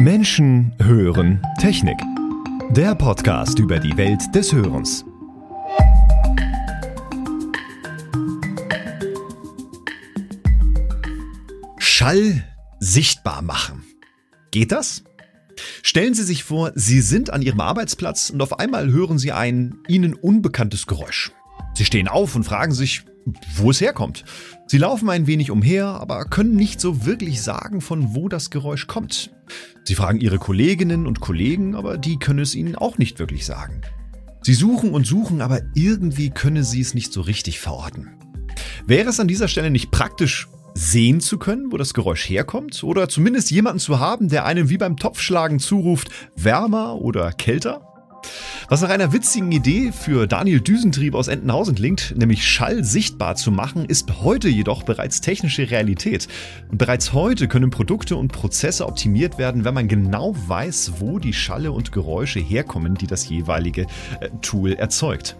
Menschen hören Technik. Der Podcast über die Welt des Hörens. Schall sichtbar machen. Geht das? Stellen Sie sich vor, Sie sind an Ihrem Arbeitsplatz und auf einmal hören Sie ein Ihnen unbekanntes Geräusch. Sie stehen auf und fragen sich, wo es herkommt. Sie laufen ein wenig umher, aber können nicht so wirklich sagen, von wo das Geräusch kommt. Sie fragen ihre Kolleginnen und Kollegen, aber die können es ihnen auch nicht wirklich sagen. Sie suchen und suchen, aber irgendwie können sie es nicht so richtig verorten. Wäre es an dieser Stelle nicht praktisch, sehen zu können, wo das Geräusch herkommt? Oder zumindest jemanden zu haben, der einem wie beim Topfschlagen zuruft, wärmer oder kälter? Was nach einer witzigen Idee für Daniel Düsentrieb aus Entenhausen klingt, nämlich Schall sichtbar zu machen, ist heute jedoch bereits technische Realität. Und bereits heute können Produkte und Prozesse optimiert werden, wenn man genau weiß, wo die Schalle und Geräusche herkommen, die das jeweilige äh, Tool erzeugt.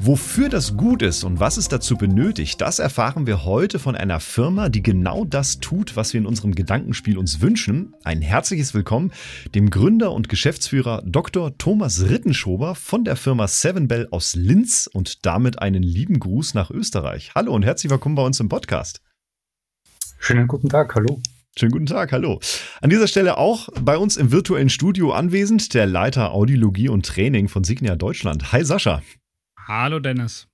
Wofür das gut ist und was es dazu benötigt, das erfahren wir heute von einer Firma, die genau das tut, was wir in unserem Gedankenspiel uns wünschen. Ein herzliches Willkommen dem Gründer und Geschäftsführer Dr. Thomas Rittenschober Oktober von der Firma Seven Bell aus Linz und damit einen lieben Gruß nach Österreich. Hallo und herzlich willkommen bei uns im Podcast. Schönen guten Tag, hallo. Schönen guten Tag, hallo. An dieser Stelle auch bei uns im virtuellen Studio anwesend der Leiter Audiologie und Training von Signia Deutschland. Hi Sascha. Hallo Dennis.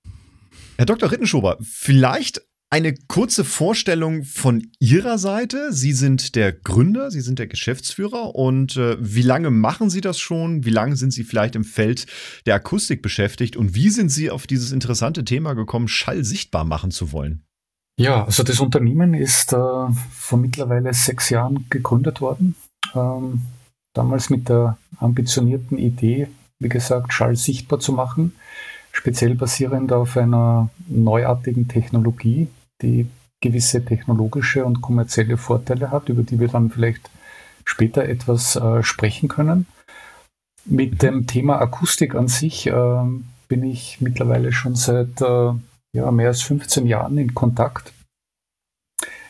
Herr Dr. Rittenschober, vielleicht eine kurze Vorstellung von Ihrer Seite. Sie sind der Gründer, Sie sind der Geschäftsführer und äh, wie lange machen Sie das schon? Wie lange sind Sie vielleicht im Feld der Akustik beschäftigt und wie sind Sie auf dieses interessante Thema gekommen, Schall sichtbar machen zu wollen? Ja, also das Unternehmen ist äh, vor mittlerweile sechs Jahren gegründet worden. Ähm, damals mit der ambitionierten Idee, wie gesagt, Schall sichtbar zu machen speziell basierend auf einer neuartigen Technologie, die gewisse technologische und kommerzielle Vorteile hat, über die wir dann vielleicht später etwas äh, sprechen können. Mit dem Thema Akustik an sich äh, bin ich mittlerweile schon seit äh, ja, mehr als 15 Jahren in Kontakt.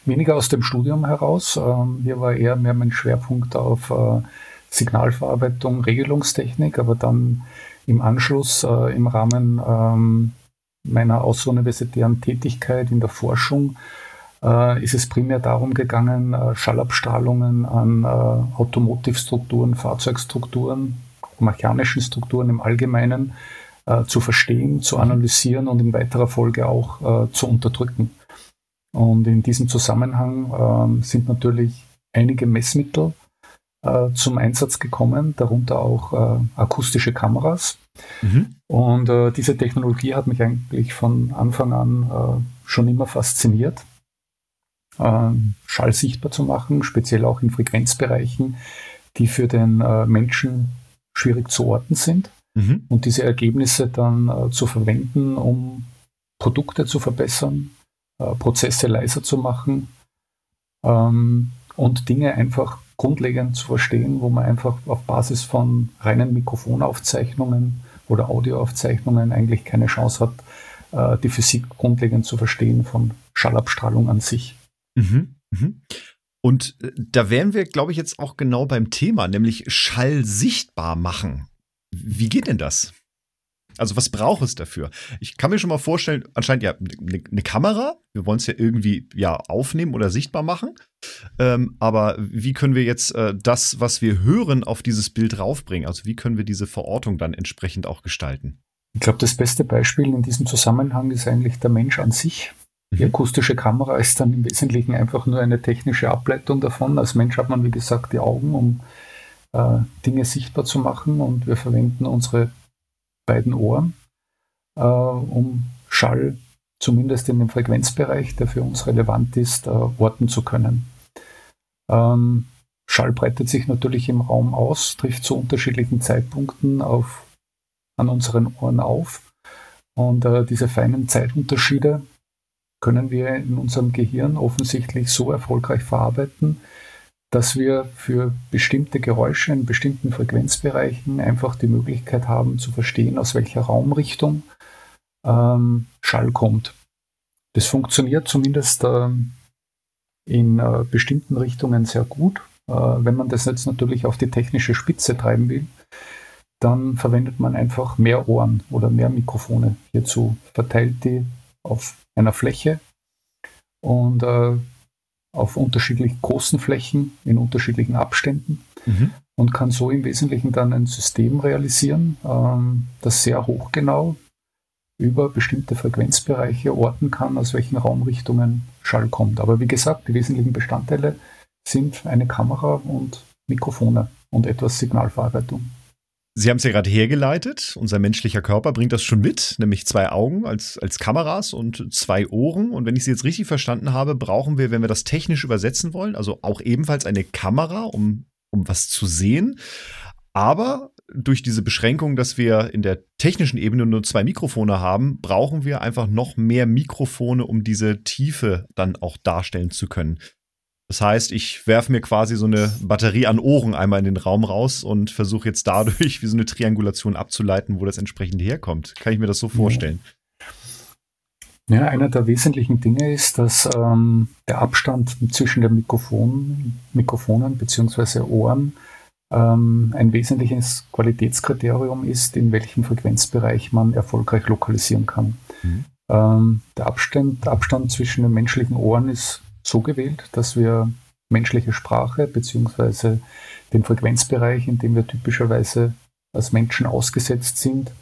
Weniger aus dem Studium heraus. Hier war eher mehr mein Schwerpunkt auf äh, Signalverarbeitung, Regelungstechnik, aber dann im Anschluss äh, im Rahmen ähm, meiner außeruniversitären Tätigkeit in der Forschung äh, ist es primär darum gegangen, äh, Schallabstrahlungen an äh, Automotivstrukturen, Fahrzeugstrukturen, mechanischen Strukturen im Allgemeinen äh, zu verstehen, zu analysieren und in weiterer Folge auch äh, zu unterdrücken. Und in diesem Zusammenhang ähm, sind natürlich einige Messmittel äh, zum Einsatz gekommen, darunter auch akustische Kameras. Mhm. Und äh, diese Technologie hat mich eigentlich von Anfang an äh, schon immer fasziniert, äh, Schall sichtbar zu machen, speziell auch in Frequenzbereichen, die für den äh, Menschen schwierig zu orten sind. Mhm. Und diese Ergebnisse dann äh, zu verwenden, um Produkte zu verbessern, äh, Prozesse leiser zu machen ähm, und Dinge einfach grundlegend zu verstehen, wo man einfach auf Basis von reinen Mikrofonaufzeichnungen oder Audioaufzeichnungen eigentlich keine Chance hat, äh, die Physik grundlegend zu verstehen von Schallabstrahlung an sich. Mhm, mhm. Und äh, da wären wir, glaube ich, jetzt auch genau beim Thema, nämlich Schall sichtbar machen. Wie geht denn das? Also was braucht es dafür? Ich kann mir schon mal vorstellen, anscheinend ja eine ne Kamera. Wir wollen es ja irgendwie ja aufnehmen oder sichtbar machen. Ähm, aber wie können wir jetzt äh, das, was wir hören, auf dieses Bild raufbringen? Also wie können wir diese Verortung dann entsprechend auch gestalten? Ich glaube, das beste Beispiel in diesem Zusammenhang ist eigentlich der Mensch an sich. Die mhm. akustische Kamera ist dann im Wesentlichen einfach nur eine technische Ableitung davon. Als Mensch hat man, wie gesagt, die Augen, um äh, Dinge sichtbar zu machen und wir verwenden unsere beiden Ohren, äh, um Schall zumindest in dem Frequenzbereich, der für uns relevant ist, äh, orten zu können. Ähm, Schall breitet sich natürlich im Raum aus, trifft zu unterschiedlichen Zeitpunkten auf, an unseren Ohren auf. Und äh, diese feinen Zeitunterschiede können wir in unserem Gehirn offensichtlich so erfolgreich verarbeiten, dass wir für bestimmte Geräusche in bestimmten Frequenzbereichen einfach die Möglichkeit haben zu verstehen, aus welcher Raumrichtung ähm, Schall kommt. Das funktioniert zumindest ähm, in äh, bestimmten Richtungen sehr gut. Äh, wenn man das jetzt natürlich auf die technische Spitze treiben will, dann verwendet man einfach mehr Ohren oder mehr Mikrofone hierzu, verteilt die auf einer Fläche und äh, auf unterschiedlich großen Flächen in unterschiedlichen Abständen mhm. und kann so im Wesentlichen dann ein System realisieren, ähm, das sehr hochgenau über bestimmte Frequenzbereiche orten kann, aus welchen Raumrichtungen Schall kommt. Aber wie gesagt, die wesentlichen Bestandteile sind eine Kamera und Mikrofone und etwas Signalverarbeitung. Sie haben es ja gerade hergeleitet. Unser menschlicher Körper bringt das schon mit, nämlich zwei Augen als, als Kameras und zwei Ohren. Und wenn ich Sie jetzt richtig verstanden habe, brauchen wir, wenn wir das technisch übersetzen wollen, also auch ebenfalls eine Kamera, um, um was zu sehen. Aber durch diese Beschränkung, dass wir in der technischen Ebene nur zwei Mikrofone haben, brauchen wir einfach noch mehr Mikrofone, um diese Tiefe dann auch darstellen zu können. Das heißt, ich werfe mir quasi so eine Batterie an Ohren einmal in den Raum raus und versuche jetzt dadurch wie so eine Triangulation abzuleiten, wo das entsprechend herkommt. Kann ich mir das so vorstellen? Ja, einer der wesentlichen Dinge ist, dass ähm, der Abstand zwischen den Mikrofon, Mikrofonen bzw. Ohren ähm, ein wesentliches Qualitätskriterium ist, in welchem Frequenzbereich man erfolgreich lokalisieren kann. Mhm. Ähm, der Abstand, Abstand zwischen den menschlichen Ohren ist so gewählt, dass wir menschliche Sprache bzw. den Frequenzbereich, in dem wir typischerweise als Menschen ausgesetzt sind,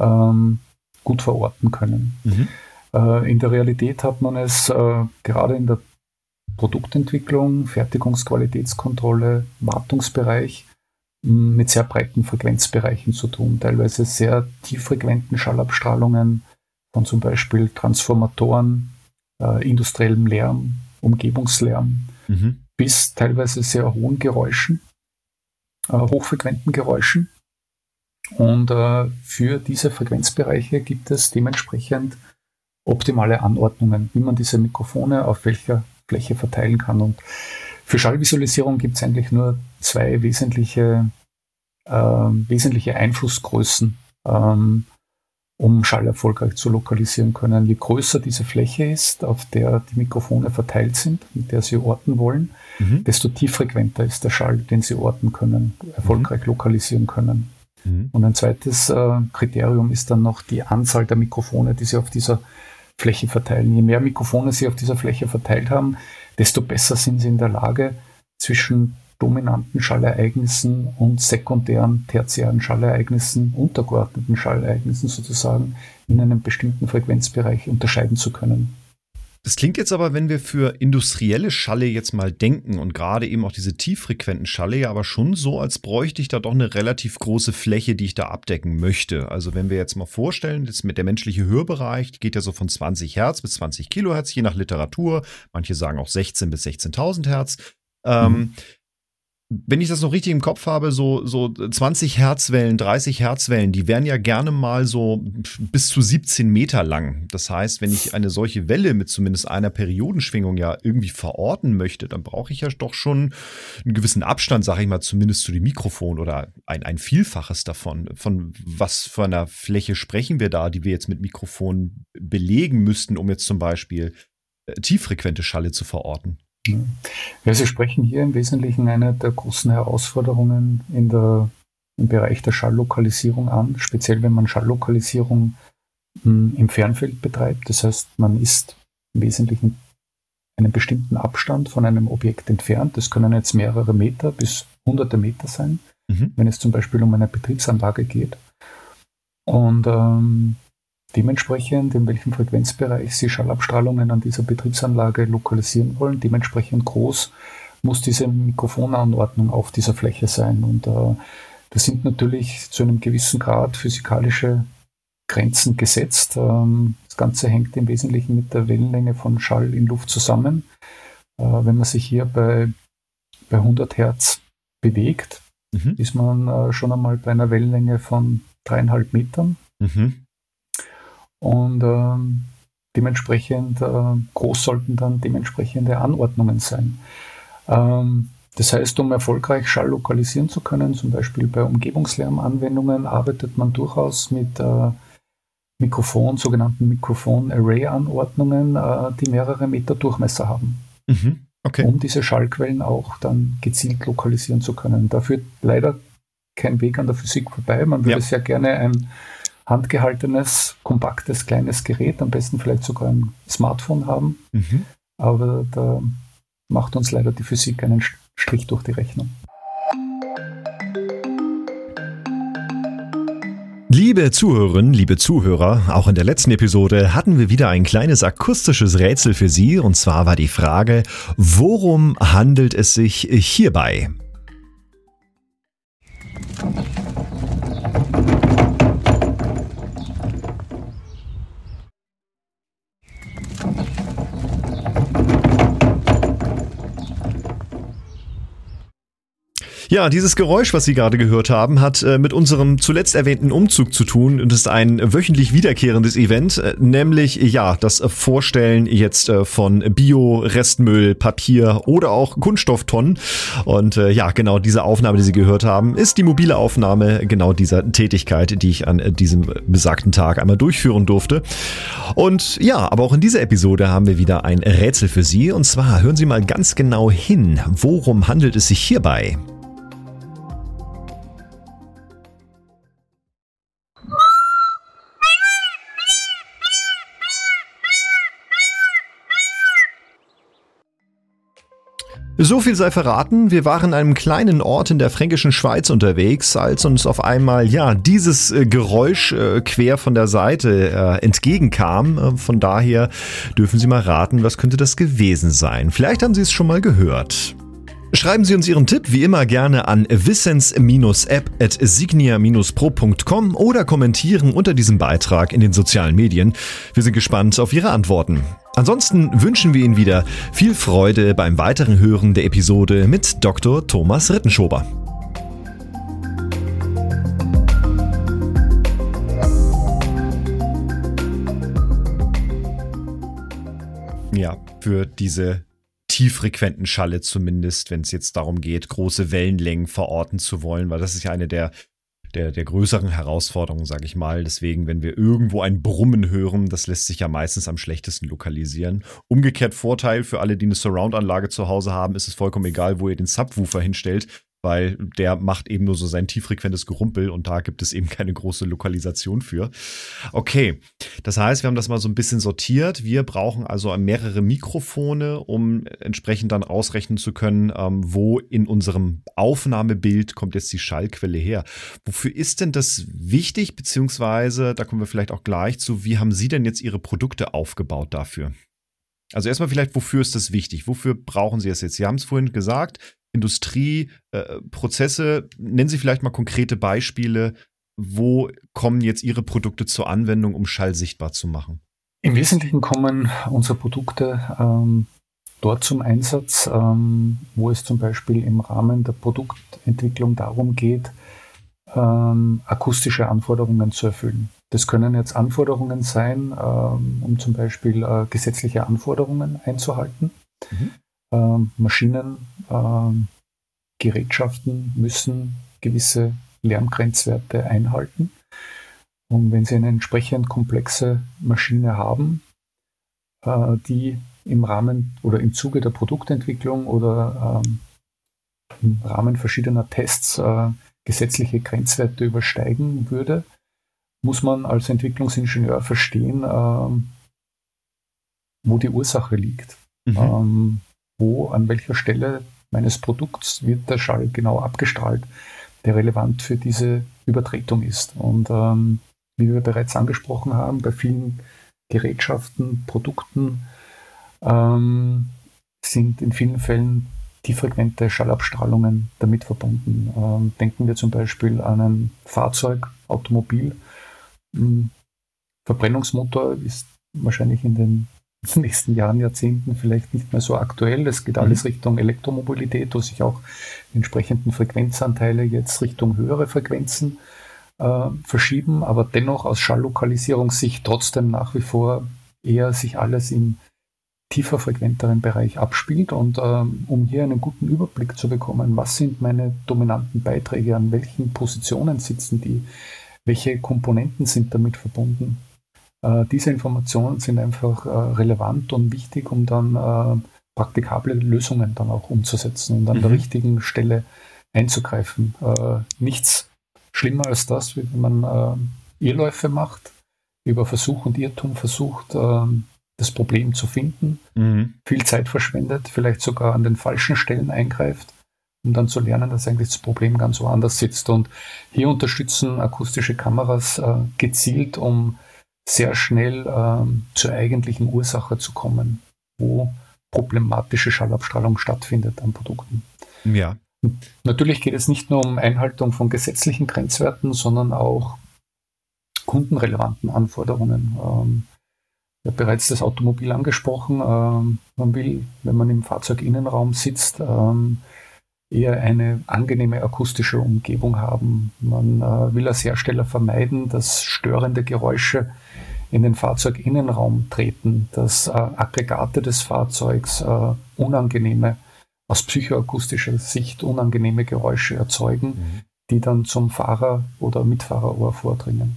ähm, gut verorten können. Mhm. Äh, in der Realität hat man es äh, gerade in der Produktentwicklung, Fertigungsqualitätskontrolle, Wartungsbereich mit sehr breiten Frequenzbereichen zu tun, teilweise sehr tieffrequenten Schallabstrahlungen von zum Beispiel Transformatoren, äh, industriellem Lärm, Umgebungslärm mhm. bis teilweise sehr hohen Geräuschen, äh, hochfrequenten Geräuschen. Und äh, für diese Frequenzbereiche gibt es dementsprechend optimale Anordnungen, wie man diese Mikrofone auf welcher Fläche verteilen kann. Und für Schallvisualisierung gibt es eigentlich nur zwei wesentliche, äh, wesentliche Einflussgrößen. Ähm, um Schall erfolgreich zu lokalisieren können. Je größer diese Fläche ist, auf der die Mikrofone verteilt sind, mit der Sie orten wollen, mhm. desto tieffrequenter ist der Schall, den Sie orten können, erfolgreich mhm. lokalisieren können. Mhm. Und ein zweites äh, Kriterium ist dann noch die Anzahl der Mikrofone, die Sie auf dieser Fläche verteilen. Je mehr Mikrofone Sie auf dieser Fläche verteilt haben, desto besser sind Sie in der Lage, zwischen dominanten Schallereignissen und sekundären, tertiären Schallereignissen, untergeordneten Schallereignissen sozusagen in einem bestimmten Frequenzbereich unterscheiden zu können. Das klingt jetzt aber, wenn wir für industrielle Schalle jetzt mal denken und gerade eben auch diese tieffrequenten Schalle, ja aber schon so, als bräuchte ich da doch eine relativ große Fläche, die ich da abdecken möchte. Also wenn wir jetzt mal vorstellen, jetzt mit der menschliche Hörbereich geht ja so von 20 Hertz bis 20 Kilohertz, je nach Literatur. Manche sagen auch 16 bis 16.000 Hertz. Ähm, mhm. Wenn ich das noch richtig im Kopf habe, so, so 20 Herzwellen, 30 Herzwellen, die wären ja gerne mal so bis zu 17 Meter lang. Das heißt, wenn ich eine solche Welle mit zumindest einer Periodenschwingung ja irgendwie verorten möchte, dann brauche ich ja doch schon einen gewissen Abstand, sage ich mal, zumindest zu dem Mikrofon oder ein, ein Vielfaches davon. Von was für einer Fläche sprechen wir da, die wir jetzt mit Mikrofon belegen müssten, um jetzt zum Beispiel äh, tieffrequente Schalle zu verorten? Ja, Sie sprechen hier im Wesentlichen eine der großen Herausforderungen in der, im Bereich der Schalllokalisierung an, speziell wenn man Schalllokalisierung hm, im Fernfeld betreibt. Das heißt, man ist im Wesentlichen einen bestimmten Abstand von einem Objekt entfernt. Das können jetzt mehrere Meter bis hunderte Meter sein, mhm. wenn es zum Beispiel um eine Betriebsanlage geht. Und ähm, dementsprechend, in welchem Frequenzbereich Sie Schallabstrahlungen an dieser Betriebsanlage lokalisieren wollen, dementsprechend groß muss diese Mikrofonanordnung auf dieser Fläche sein. Und äh, das sind natürlich zu einem gewissen Grad physikalische Grenzen gesetzt. Ähm, das Ganze hängt im Wesentlichen mit der Wellenlänge von Schall in Luft zusammen. Äh, wenn man sich hier bei, bei 100 Hertz bewegt, mhm. ist man äh, schon einmal bei einer Wellenlänge von dreieinhalb Metern. Mhm. Und ähm, dementsprechend äh, groß sollten dann dementsprechende Anordnungen sein. Ähm, das heißt, um erfolgreich Schall lokalisieren zu können, zum Beispiel bei Umgebungslärmanwendungen, arbeitet man durchaus mit äh, Mikrofon, sogenannten Mikrofon-Array-Anordnungen, äh, die mehrere Meter Durchmesser haben. Mhm. okay. um diese Schallquellen auch dann gezielt lokalisieren zu können. Da führt leider kein Weg an der Physik vorbei. Man würde ja. sehr gerne ein handgehaltenes, kompaktes, kleines Gerät, am besten vielleicht sogar ein Smartphone haben. Mhm. Aber da macht uns leider die Physik einen Strich durch die Rechnung. Liebe Zuhörerinnen, liebe Zuhörer, auch in der letzten Episode hatten wir wieder ein kleines akustisches Rätsel für Sie und zwar war die Frage, worum handelt es sich hierbei? Ja, dieses Geräusch, was Sie gerade gehört haben, hat äh, mit unserem zuletzt erwähnten Umzug zu tun und ist ein wöchentlich wiederkehrendes Event, äh, nämlich ja, das Vorstellen jetzt äh, von Bio, Restmüll, Papier oder auch Kunststofftonnen. Und äh, ja, genau diese Aufnahme, die Sie gehört haben, ist die mobile Aufnahme genau dieser Tätigkeit, die ich an äh, diesem besagten Tag einmal durchführen durfte. Und ja, aber auch in dieser Episode haben wir wieder ein Rätsel für Sie. Und zwar hören Sie mal ganz genau hin, worum handelt es sich hierbei? So viel sei verraten, wir waren in einem kleinen Ort in der fränkischen Schweiz unterwegs, als uns auf einmal ja dieses äh, Geräusch äh, quer von der Seite äh, entgegenkam. Äh, von daher dürfen Sie mal raten, was könnte das gewesen sein. Vielleicht haben Sie es schon mal gehört. Schreiben Sie uns Ihren Tipp wie immer gerne an wissens-app.signia-pro.com oder kommentieren unter diesem Beitrag in den sozialen Medien. Wir sind gespannt auf Ihre Antworten. Ansonsten wünschen wir Ihnen wieder viel Freude beim weiteren Hören der Episode mit Dr. Thomas Rittenschober. Ja, für diese tieffrequenten Schalle zumindest, wenn es jetzt darum geht, große Wellenlängen verorten zu wollen, weil das ist ja eine der der, der größeren Herausforderungen, sage ich mal. Deswegen, wenn wir irgendwo ein Brummen hören, das lässt sich ja meistens am schlechtesten lokalisieren. Umgekehrt Vorteil für alle, die eine Surround-Anlage zu Hause haben, ist es vollkommen egal, wo ihr den Subwoofer hinstellt weil der macht eben nur so sein tieffrequentes Gerumpel und da gibt es eben keine große Lokalisation für. Okay, das heißt, wir haben das mal so ein bisschen sortiert. Wir brauchen also mehrere Mikrofone, um entsprechend dann ausrechnen zu können, ähm, wo in unserem Aufnahmebild kommt jetzt die Schallquelle her. Wofür ist denn das wichtig, beziehungsweise, da kommen wir vielleicht auch gleich zu, wie haben Sie denn jetzt Ihre Produkte aufgebaut dafür? Also erstmal vielleicht, wofür ist das wichtig? Wofür brauchen Sie es jetzt? Sie haben es vorhin gesagt, Industrie, äh, Prozesse. Nennen Sie vielleicht mal konkrete Beispiele. Wo kommen jetzt Ihre Produkte zur Anwendung, um Schall sichtbar zu machen? Im Wesentlichen kommen unsere Produkte ähm, dort zum Einsatz, ähm, wo es zum Beispiel im Rahmen der Produktentwicklung darum geht, ähm, akustische Anforderungen zu erfüllen. Das können jetzt Anforderungen sein, ähm, um zum Beispiel äh, gesetzliche Anforderungen einzuhalten. Mhm. Ähm, Maschinen, ähm, Gerätschaften müssen gewisse Lärmgrenzwerte einhalten. Und wenn Sie eine entsprechend komplexe Maschine haben, äh, die im Rahmen oder im Zuge der Produktentwicklung oder ähm, im Rahmen verschiedener Tests äh, gesetzliche Grenzwerte übersteigen würde, muss man als Entwicklungsingenieur verstehen, wo die Ursache liegt. Mhm. Wo, an welcher Stelle meines Produkts wird der Schall genau abgestrahlt, der relevant für diese Übertretung ist. Und ähm, wie wir bereits angesprochen haben, bei vielen Gerätschaften, Produkten ähm, sind in vielen Fällen tieffrequente Schallabstrahlungen damit verbunden. Ähm, denken wir zum Beispiel an ein Fahrzeug, Automobil. Hm, Verbrennungsmotor ist wahrscheinlich in den nächsten Jahren, Jahrzehnten vielleicht nicht mehr so aktuell. Es geht alles mhm. Richtung Elektromobilität, wo sich auch die entsprechenden Frequenzanteile jetzt Richtung höhere Frequenzen äh, verschieben, aber dennoch aus Schalllokalisierungssicht trotzdem nach wie vor eher sich alles im tiefer frequenteren Bereich abspielt. Und ähm, um hier einen guten Überblick zu bekommen, was sind meine dominanten Beiträge, an welchen Positionen sitzen die, welche Komponenten sind damit verbunden, diese Informationen sind einfach äh, relevant und wichtig, um dann äh, praktikable Lösungen dann auch umzusetzen und an mhm. der richtigen Stelle einzugreifen. Äh, nichts schlimmer als das, wenn man äh, Irrläufe macht, über Versuch und Irrtum versucht, äh, das Problem zu finden, mhm. viel Zeit verschwendet, vielleicht sogar an den falschen Stellen eingreift, um dann zu lernen, dass eigentlich das Problem ganz woanders sitzt. Und hier unterstützen akustische Kameras äh, gezielt, um sehr schnell äh, zur eigentlichen Ursache zu kommen, wo problematische Schallabstrahlung stattfindet an Produkten. Ja. Natürlich geht es nicht nur um Einhaltung von gesetzlichen Grenzwerten, sondern auch kundenrelevanten Anforderungen. Ähm, ich habe bereits das Automobil angesprochen. Ähm, man will, wenn man im Fahrzeuginnenraum sitzt, ähm, eher eine angenehme akustische Umgebung haben. Man äh, will als Hersteller vermeiden, dass störende Geräusche in den Fahrzeuginnenraum treten, dass äh, Aggregate des Fahrzeugs äh, unangenehme, aus psychoakustischer Sicht unangenehme Geräusche erzeugen, mhm. die dann zum Fahrer oder Mitfahrerohr vordringen.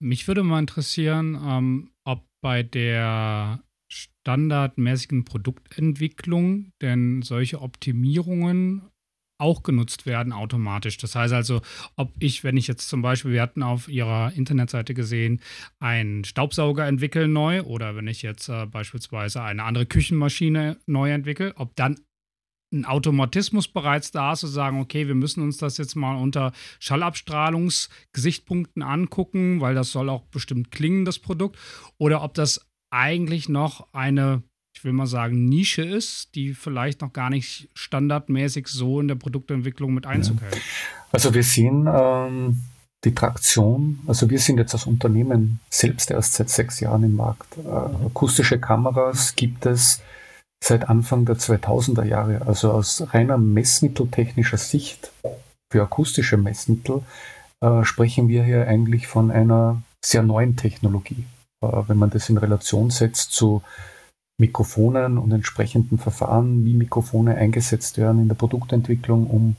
Mich würde mal interessieren, ähm, ob bei der standardmäßigen Produktentwicklung denn solche Optimierungen auch genutzt werden automatisch. Das heißt also, ob ich, wenn ich jetzt zum Beispiel, wir hatten auf ihrer Internetseite gesehen, einen Staubsauger entwickeln neu oder wenn ich jetzt äh, beispielsweise eine andere Küchenmaschine neu entwickle, ob dann ein Automatismus bereits da ist, zu sagen, okay, wir müssen uns das jetzt mal unter Schallabstrahlungsgesichtspunkten angucken, weil das soll auch bestimmt klingen, das Produkt, oder ob das eigentlich noch eine ich will mal sagen, Nische ist, die vielleicht noch gar nicht standardmäßig so in der Produktentwicklung mit Einzug hält? Also wir sehen ähm, die Traktion, also wir sind jetzt als Unternehmen selbst erst seit sechs Jahren im Markt. Äh, akustische Kameras gibt es seit Anfang der 2000er Jahre. Also aus reiner messmitteltechnischer Sicht für akustische Messmittel äh, sprechen wir hier eigentlich von einer sehr neuen Technologie. Äh, wenn man das in Relation setzt zu Mikrofonen und entsprechenden Verfahren, wie Mikrofone eingesetzt werden in der Produktentwicklung, um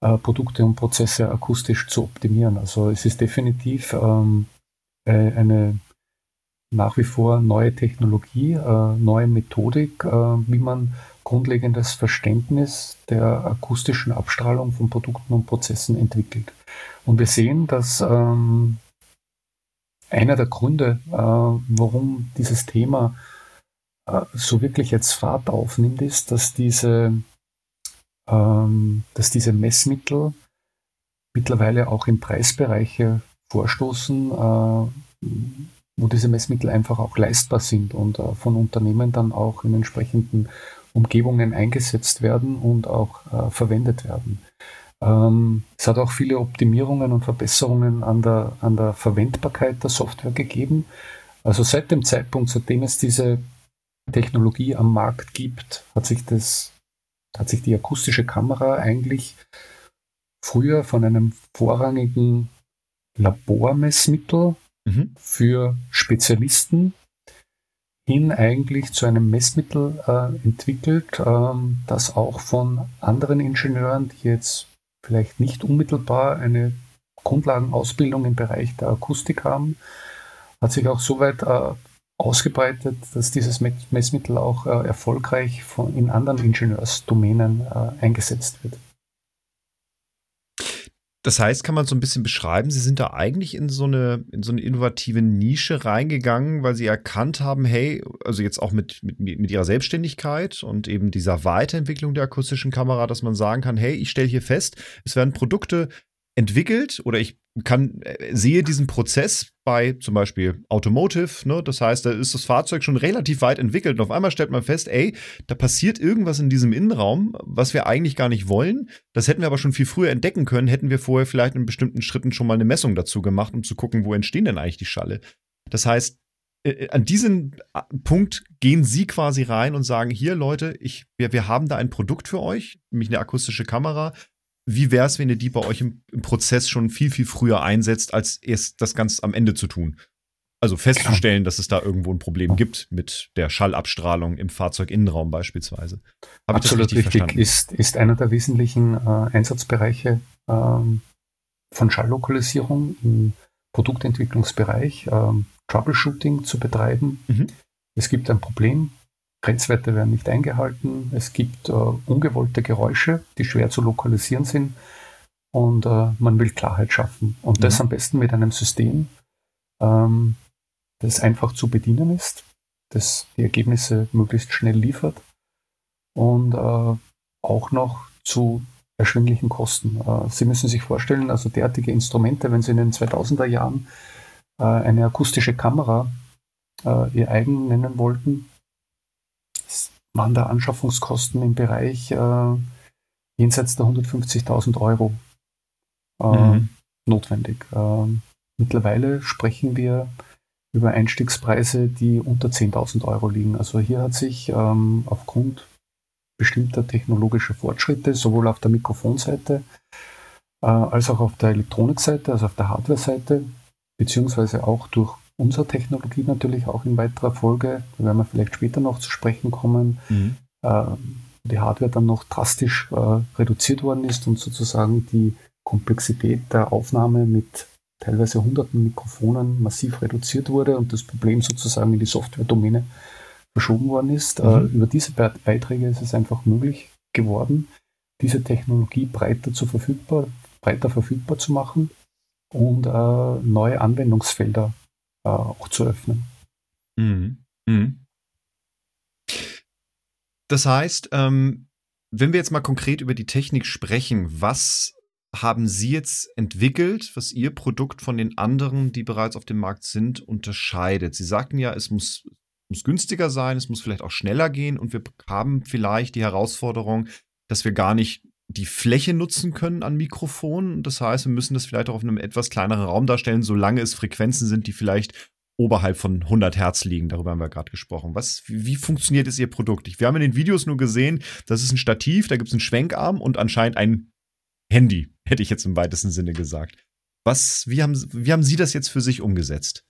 äh, Produkte und Prozesse akustisch zu optimieren. Also es ist definitiv ähm, äh, eine nach wie vor neue Technologie, äh, neue Methodik, äh, wie man grundlegendes Verständnis der akustischen Abstrahlung von Produkten und Prozessen entwickelt. Und wir sehen, dass ähm, einer der Gründe, äh, warum dieses Thema so wirklich jetzt Fahrt aufnimmt, ist, dass diese, ähm, dass diese Messmittel mittlerweile auch in Preisbereiche vorstoßen, äh, wo diese Messmittel einfach auch leistbar sind und äh, von Unternehmen dann auch in entsprechenden Umgebungen eingesetzt werden und auch äh, verwendet werden. Ähm, es hat auch viele Optimierungen und Verbesserungen an der, an der Verwendbarkeit der Software gegeben. Also seit dem Zeitpunkt, seitdem es diese Technologie am Markt gibt, hat sich das, hat sich die akustische Kamera eigentlich früher von einem vorrangigen Labormessmittel mhm. für Spezialisten hin eigentlich zu einem Messmittel äh, entwickelt, ähm, das auch von anderen Ingenieuren, die jetzt vielleicht nicht unmittelbar eine Grundlagenausbildung im Bereich der Akustik haben, hat sich auch so weit äh, ausgebreitet, dass dieses Messmittel auch äh, erfolgreich von, in anderen Ingenieursdomänen äh, eingesetzt wird. Das heißt, kann man so ein bisschen beschreiben, Sie sind da eigentlich in so eine, in so eine innovative Nische reingegangen, weil Sie erkannt haben, hey, also jetzt auch mit, mit, mit Ihrer Selbstständigkeit und eben dieser Weiterentwicklung der akustischen Kamera, dass man sagen kann, hey, ich stelle hier fest, es werden Produkte entwickelt oder ich kann, äh, sehe diesen Prozess bei zum Beispiel Automotive, ne? Das heißt, da ist das Fahrzeug schon relativ weit entwickelt und auf einmal stellt man fest, ey, da passiert irgendwas in diesem Innenraum, was wir eigentlich gar nicht wollen. Das hätten wir aber schon viel früher entdecken können, hätten wir vorher vielleicht in bestimmten Schritten schon mal eine Messung dazu gemacht, um zu gucken, wo entstehen denn eigentlich die Schalle. Das heißt, äh, äh, an diesen Punkt gehen Sie quasi rein und sagen, hier Leute, ich, wir, wir haben da ein Produkt für euch, nämlich eine akustische Kamera wie wäre es, wenn ihr die bei euch im, im, Prozess schon viel, viel früher einsetzt, als erst das ganz am Ende zu tun? Also festzustellen, Klar. dass es da irgendwo ein Problem gibt mit der Schallabstrahlung im Fahrzeuginnenraum beispielsweise. Hab Absolut richtig, richtig. Ist, ist einer der wesentlichen äh, Einsatzbereiche ähm, von Schalllokalisierung im Produktentwicklungsbereich, ähm, Troubleshooting zu betreiben. Mhm. Es gibt ein Problem, Grenzwerte werden nicht eingehalten, es gibt äh, ungewollte Geräusche, die schwer zu lokalisieren sind und äh, man will Klarheit schaffen. Und mhm. das am besten mit einem System, ähm, das einfach zu bedienen ist, das die Ergebnisse möglichst schnell liefert und äh, auch noch zu erschwinglichen Kosten. Äh, Sie müssen sich vorstellen, also derartige Instrumente, wenn Sie in den 2000er Jahren äh, eine akustische Kamera äh, Ihr eigen nennen wollten, waren da Anschaffungskosten im Bereich jenseits der 150.000 Euro mhm. notwendig. Ähm, mittlerweile sprechen wir über Einstiegspreise, die unter 10.000 Euro liegen. Also hier hat sich ähm, aufgrund bestimmter technologischer Fortschritte, sowohl auf der Mikrofonseite äh, als auch auf der Elektronikseite, also auf der Hardware-Seite, beziehungsweise auch durch unsere Technologie natürlich auch in weiterer Folge, da werden wir vielleicht später noch zu sprechen kommen, mhm. äh, die Hardware dann noch drastisch äh, reduziert worden ist und sozusagen die Komplexität der Aufnahme mit teilweise hunderten Mikrofonen massiv reduziert wurde und das Problem sozusagen in die Software-Domäne verschoben worden ist. Äh, mhm. über diese Beiträge ist es einfach möglich geworden, diese Technologie breiter, zu verfügbar, breiter verfügbar zu machen und äh, neue Anwendungsfelder äh, auch zu öffnen. Mhm. Mhm. Das heißt, ähm, wenn wir jetzt mal konkret über die Technik sprechen, was haben Sie jetzt entwickelt, was Ihr Produkt von den anderen, die bereits auf dem Markt sind, unterscheidet? Sie sagten ja, es muss muss günstiger sein, es muss vielleicht auch schneller gehen und wir haben vielleicht die Herausforderung, dass wir gar nicht die Fläche nutzen können an Mikrofonen. Das heißt, wir müssen das vielleicht auch auf einem etwas kleineren Raum darstellen, solange es Frequenzen sind, die vielleicht oberhalb von 100 Hertz liegen. Darüber haben wir gerade gesprochen. Was, wie, funktioniert es Ihr Produkt? Wir haben in den Videos nur gesehen, das ist ein Stativ, da gibt es einen Schwenkarm und anscheinend ein Handy, hätte ich jetzt im weitesten Sinne gesagt. Was, wie haben, wie haben Sie das jetzt für sich umgesetzt?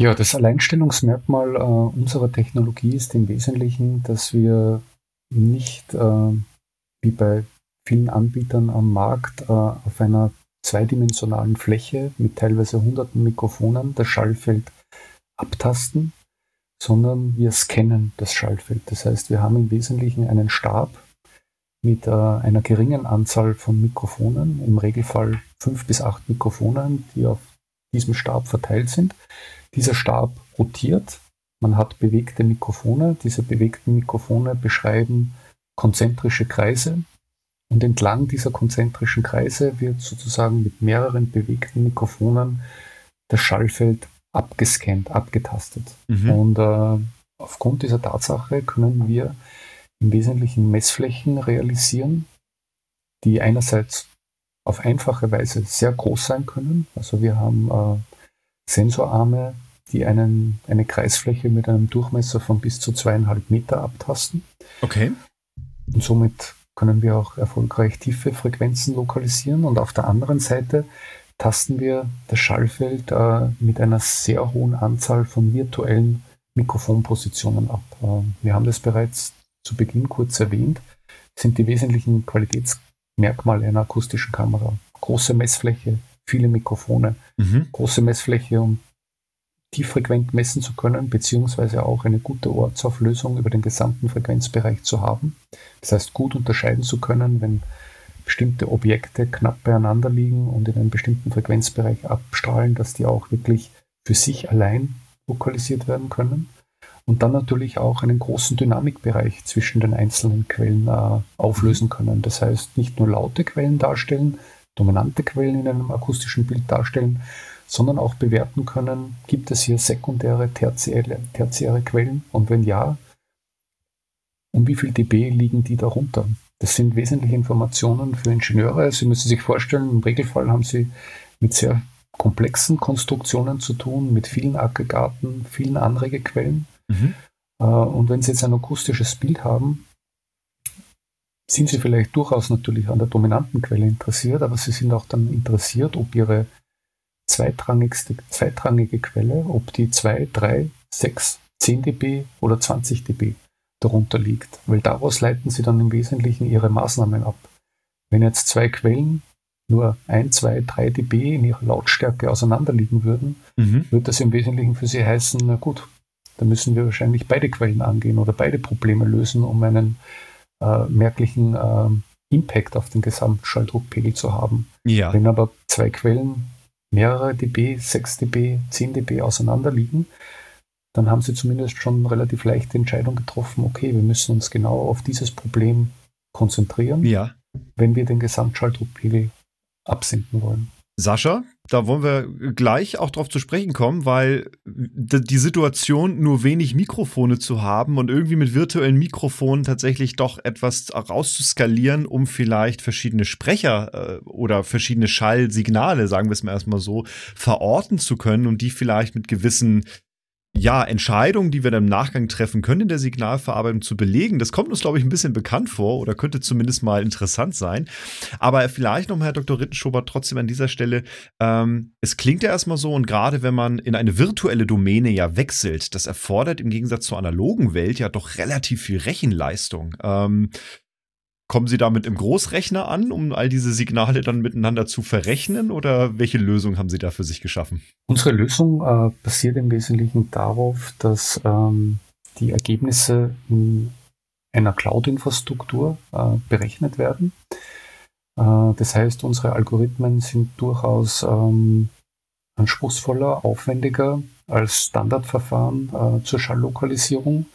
Ja, das Alleinstellungsmerkmal äh, unserer Technologie ist im Wesentlichen, dass wir nicht äh, wie bei vielen Anbietern am Markt äh, auf einer zweidimensionalen Fläche mit teilweise hunderten Mikrofonen das Schallfeld abtasten, sondern wir scannen das Schallfeld. Das heißt, wir haben im Wesentlichen einen Stab mit äh, einer geringen Anzahl von Mikrofonen, im Regelfall fünf bis acht Mikrofonen, die auf diesem Stab verteilt sind. Dieser Stab rotiert. Man hat bewegte Mikrofone. Diese bewegten Mikrofone beschreiben konzentrische Kreise. Und entlang dieser konzentrischen Kreise wird sozusagen mit mehreren bewegten Mikrofonen das Schallfeld abgescannt, abgetastet. Mhm. Und äh, aufgrund dieser Tatsache können wir im Wesentlichen Messflächen realisieren, die einerseits auf einfache Weise sehr groß sein können. Also wir haben äh, Sensorarme, die einen, eine Kreisfläche mit einem Durchmesser von bis zu zweieinhalb Meter abtasten. Okay. Und somit können wir auch erfolgreich tiefe Frequenzen lokalisieren. Und auf der anderen Seite tasten wir das Schallfeld äh, mit einer sehr hohen Anzahl von virtuellen Mikrofonpositionen ab. Äh, wir haben das bereits zu Beginn kurz erwähnt, sind die wesentlichen Qualitätsmerkmale einer akustischen Kamera. Große Messfläche, viele Mikrofone, mhm. große Messfläche, um tieffrequent messen zu können, beziehungsweise auch eine gute Ortsauflösung über den gesamten Frequenzbereich zu haben. Das heißt, gut unterscheiden zu können, wenn bestimmte Objekte knapp beieinander liegen und in einem bestimmten Frequenzbereich abstrahlen, dass die auch wirklich für sich allein lokalisiert werden können. Und dann natürlich auch einen großen Dynamikbereich zwischen den einzelnen Quellen äh, auflösen können. Das heißt, nicht nur laute Quellen darstellen, dominante Quellen in einem akustischen Bild darstellen, sondern auch bewerten können, gibt es hier sekundäre, tertiäre, tertiäre Quellen und wenn ja, um wie viel dB liegen die darunter? Das sind wesentliche Informationen für Ingenieure. Sie müssen sich vorstellen, im Regelfall haben Sie mit sehr komplexen Konstruktionen zu tun, mit vielen Aggregaten, vielen Anregequellen. Mhm. Äh, und wenn Sie jetzt ein akustisches Bild haben, sind Sie vielleicht durchaus natürlich an der dominanten Quelle interessiert, aber Sie sind auch dann interessiert, ob Ihre zweitrangigste, zweitrangige Quelle, ob die 2, 3, 6, 10 dB oder 20 dB darunter liegt. Weil daraus leiten Sie dann im Wesentlichen Ihre Maßnahmen ab. Wenn jetzt zwei Quellen nur 1, 2, 3 dB in ihrer Lautstärke auseinanderliegen würden, mhm. würde das im Wesentlichen für Sie heißen, na gut, dann müssen wir wahrscheinlich beide Quellen angehen oder beide Probleme lösen, um einen äh, merklichen äh, Impact auf den Gesamtschalldruckpegel zu haben. Ja. Wenn aber zwei Quellen mehrere dB, 6 dB, 10 dB auseinander liegen, dann haben sie zumindest schon relativ leichte Entscheidung getroffen, okay, wir müssen uns genau auf dieses Problem konzentrieren, ja. wenn wir den Gesamtschalldruckpegel absenken wollen. Sascha, da wollen wir gleich auch drauf zu sprechen kommen, weil die Situation, nur wenig Mikrofone zu haben und irgendwie mit virtuellen Mikrofonen tatsächlich doch etwas rauszuskalieren, um vielleicht verschiedene Sprecher äh, oder verschiedene Schallsignale, sagen wir es mal erstmal so, verorten zu können und die vielleicht mit gewissen ja, Entscheidungen, die wir dann im Nachgang treffen können in der Signalverarbeitung zu belegen, das kommt uns, glaube ich, ein bisschen bekannt vor oder könnte zumindest mal interessant sein. Aber vielleicht noch mal, Herr Dr. Rittenschober, trotzdem an dieser Stelle, ähm, es klingt ja erstmal so und gerade wenn man in eine virtuelle Domäne ja wechselt, das erfordert im Gegensatz zur analogen Welt ja doch relativ viel Rechenleistung. Ähm, Kommen Sie damit im Großrechner an, um all diese Signale dann miteinander zu verrechnen oder welche Lösung haben Sie da für sich geschaffen? Unsere Lösung äh, basiert im Wesentlichen darauf, dass ähm, die Ergebnisse in einer Cloud-Infrastruktur äh, berechnet werden. Äh, das heißt, unsere Algorithmen sind durchaus ähm, anspruchsvoller, aufwendiger als Standardverfahren äh, zur Schalllokalisierung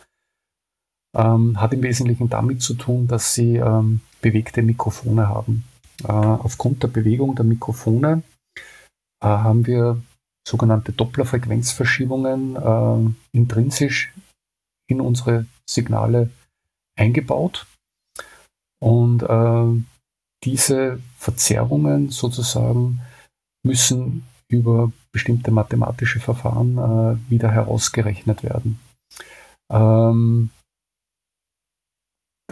ähm, hat im Wesentlichen damit zu tun, dass sie ähm, bewegte Mikrofone haben. Äh, aufgrund der Bewegung der Mikrofone äh, haben wir sogenannte Dopplerfrequenzverschiebungen äh, intrinsisch in unsere Signale eingebaut. Und äh, diese Verzerrungen sozusagen müssen über bestimmte mathematische Verfahren äh, wieder herausgerechnet werden. Ähm,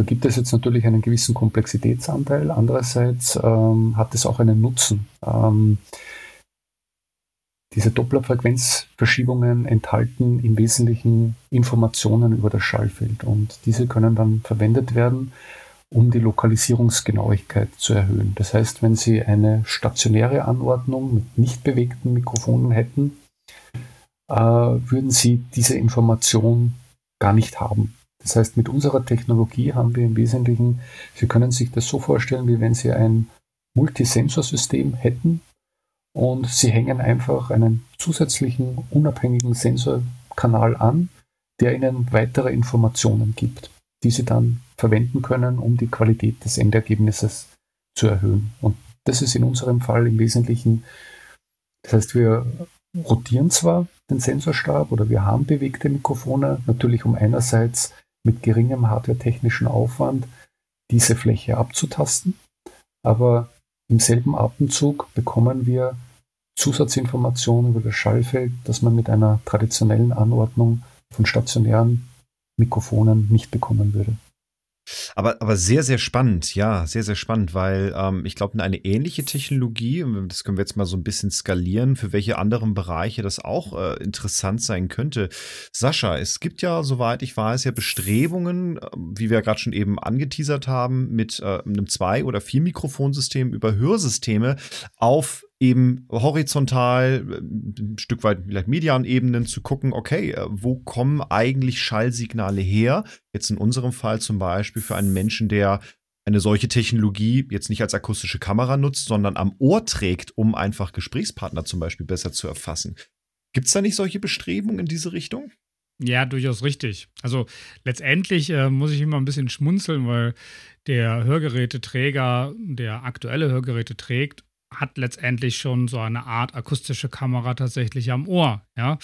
da gibt es jetzt natürlich einen gewissen Komplexitätsanteil. Andererseits ähm, hat es auch einen Nutzen. Ähm, diese Dopplerfrequenzverschiebungen enthalten im Wesentlichen Informationen über das Schallfeld und diese können dann verwendet werden, um die Lokalisierungsgenauigkeit zu erhöhen. Das heißt, wenn Sie eine stationäre Anordnung mit nicht bewegten Mikrofonen hätten, äh, würden Sie diese Information gar nicht haben. Das heißt, mit unserer Technologie haben wir im Wesentlichen, Sie können sich das so vorstellen, wie wenn Sie ein Multisensorsystem hätten und Sie hängen einfach einen zusätzlichen unabhängigen Sensorkanal an, der Ihnen weitere Informationen gibt, die Sie dann verwenden können, um die Qualität des Endergebnisses zu erhöhen. Und das ist in unserem Fall im Wesentlichen, das heißt, wir rotieren zwar den Sensorstab oder wir haben bewegte Mikrofone, natürlich um einerseits mit geringem hardwaretechnischen Aufwand diese Fläche abzutasten. Aber im selben Atemzug bekommen wir Zusatzinformationen über das Schallfeld, das man mit einer traditionellen Anordnung von stationären Mikrofonen nicht bekommen würde. Aber, aber sehr, sehr spannend, ja, sehr, sehr spannend, weil ähm, ich glaube, eine ähnliche Technologie, das können wir jetzt mal so ein bisschen skalieren, für welche anderen Bereiche das auch äh, interessant sein könnte. Sascha, es gibt ja, soweit ich weiß, ja Bestrebungen, äh, wie wir gerade schon eben angeteasert haben, mit äh, einem Zwei- oder Vier-Mikrofonsystem über Hörsysteme auf eben horizontal, äh, ein Stück weit vielleicht Medianebenen zu gucken, okay, äh, wo kommen eigentlich Schallsignale her? Jetzt in unserem Fall zum Beispiel für einen Menschen, der eine solche Technologie jetzt nicht als akustische Kamera nutzt, sondern am Ohr trägt, um einfach Gesprächspartner zum Beispiel besser zu erfassen. Gibt es da nicht solche Bestrebungen in diese Richtung? Ja, durchaus richtig. Also letztendlich äh, muss ich immer ein bisschen schmunzeln, weil der Hörgeräteträger, der aktuelle Hörgeräte trägt, hat letztendlich schon so eine Art akustische Kamera tatsächlich am Ohr. Ja?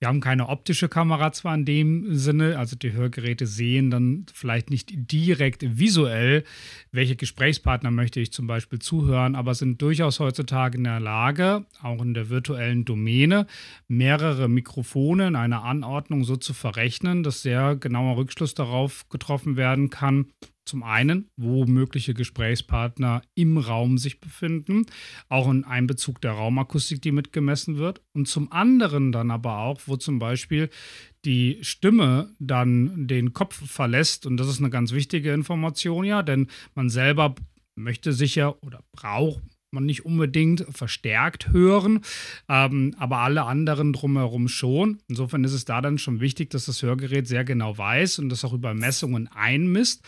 Wir haben keine optische Kamera zwar in dem Sinne, also die Hörgeräte sehen dann vielleicht nicht direkt visuell, welche Gesprächspartner möchte ich zum Beispiel zuhören, aber sind durchaus heutzutage in der Lage, auch in der virtuellen Domäne, mehrere Mikrofone in einer Anordnung so zu verrechnen, dass sehr genauer Rückschluss darauf getroffen werden kann, zum einen, wo mögliche Gesprächspartner im Raum sich befinden, auch in Einbezug der Raumakustik, die mitgemessen wird. Und zum anderen dann aber auch, wo zum Beispiel die Stimme dann den Kopf verlässt. Und das ist eine ganz wichtige Information, ja, denn man selber möchte sicher oder braucht man nicht unbedingt verstärkt hören, ähm, aber alle anderen drumherum schon. Insofern ist es da dann schon wichtig, dass das Hörgerät sehr genau weiß und das auch über Messungen einmisst,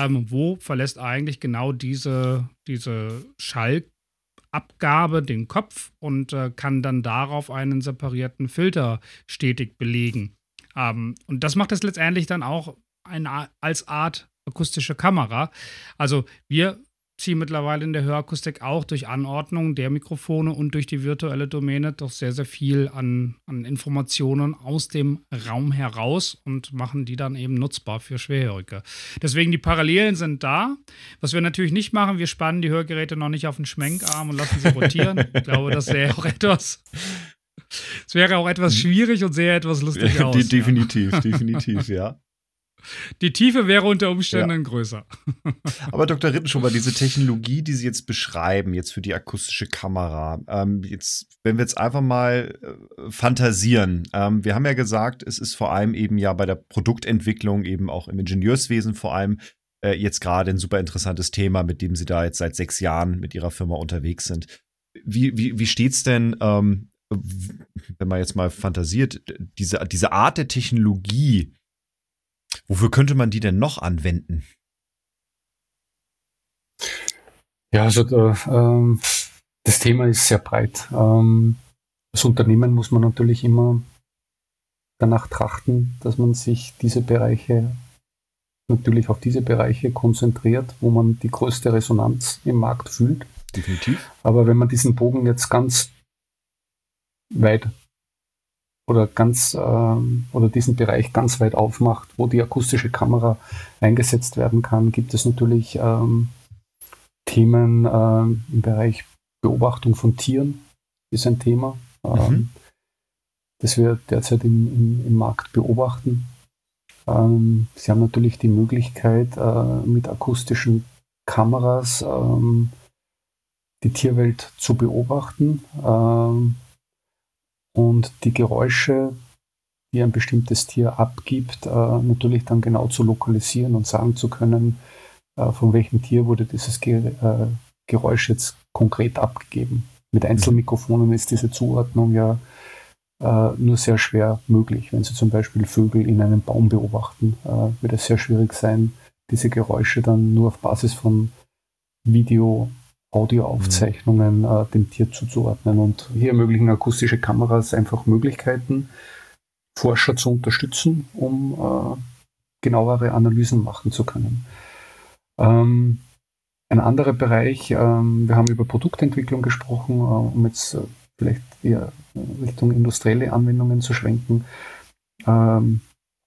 ähm, wo verlässt eigentlich genau diese, diese Schallabgabe den Kopf und äh, kann dann darauf einen separierten Filter stetig belegen. Ähm, und das macht es letztendlich dann auch eine, als Art akustische Kamera. Also wir ziehen mittlerweile in der Hörakustik auch durch Anordnung der Mikrofone und durch die virtuelle Domäne doch sehr, sehr viel an, an Informationen aus dem Raum heraus und machen die dann eben nutzbar für Schwerhörige. Deswegen die Parallelen sind da. Was wir natürlich nicht machen, wir spannen die Hörgeräte noch nicht auf den Schwenkarm und lassen sie rotieren. ich glaube, das wäre auch etwas. Es wäre auch etwas schwierig und sehr etwas lustig aus. definitiv, ja. definitiv, ja. Die Tiefe wäre unter Umständen ja. größer. Aber Dr. Rittenschober, diese Technologie, die Sie jetzt beschreiben, jetzt für die akustische Kamera, ähm, jetzt, wenn wir jetzt einfach mal äh, fantasieren, ähm, wir haben ja gesagt, es ist vor allem eben ja bei der Produktentwicklung, eben auch im Ingenieurswesen vor allem, äh, jetzt gerade ein super interessantes Thema, mit dem Sie da jetzt seit sechs Jahren mit Ihrer Firma unterwegs sind. Wie, wie, wie steht's denn, ähm, wenn man jetzt mal fantasiert, diese, diese Art der Technologie, Wofür könnte man die denn noch anwenden? Ja, also da, ähm, das Thema ist sehr breit. Ähm, als Unternehmen muss man natürlich immer danach trachten, dass man sich diese Bereiche natürlich auf diese Bereiche konzentriert, wo man die größte Resonanz im Markt fühlt. Definitiv. Aber wenn man diesen Bogen jetzt ganz weit oder ganz ähm, oder diesen Bereich ganz weit aufmacht, wo die akustische Kamera eingesetzt werden kann, gibt es natürlich ähm, Themen ähm, im Bereich Beobachtung von Tieren, ist ein Thema, ähm, mhm. das wir derzeit im, im, im Markt beobachten. Ähm, Sie haben natürlich die Möglichkeit, äh, mit akustischen Kameras ähm, die Tierwelt zu beobachten und die Geräusche, die ein bestimmtes Tier abgibt, äh, natürlich dann genau zu lokalisieren und sagen zu können, äh, von welchem Tier wurde dieses Ge äh, Geräusch jetzt konkret abgegeben. Mit Einzelmikrofonen ist diese Zuordnung ja äh, nur sehr schwer möglich. Wenn Sie zum Beispiel Vögel in einem Baum beobachten, äh, wird es sehr schwierig sein, diese Geräusche dann nur auf Basis von Video Audioaufzeichnungen äh, dem Tier zuzuordnen. Und hier ermöglichen akustische Kameras einfach Möglichkeiten, Forscher zu unterstützen, um äh, genauere Analysen machen zu können. Ähm, ein anderer Bereich, ähm, wir haben über Produktentwicklung gesprochen, äh, um jetzt äh, vielleicht eher Richtung industrielle Anwendungen zu schwenken. Ähm,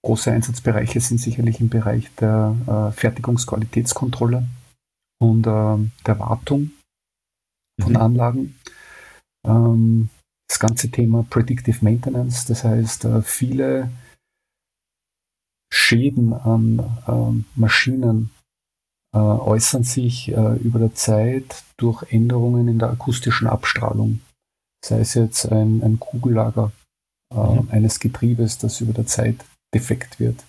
große Einsatzbereiche sind sicherlich im Bereich der äh, Fertigungsqualitätskontrolle und äh, der Wartung von mhm. Anlagen. Ähm, das ganze Thema Predictive Maintenance, das heißt, äh, viele Schäden an äh, Maschinen äh, äußern sich äh, über der Zeit durch Änderungen in der akustischen Abstrahlung. Sei es jetzt ein, ein Kugellager mhm. eines Getriebes, das über der Zeit defekt wird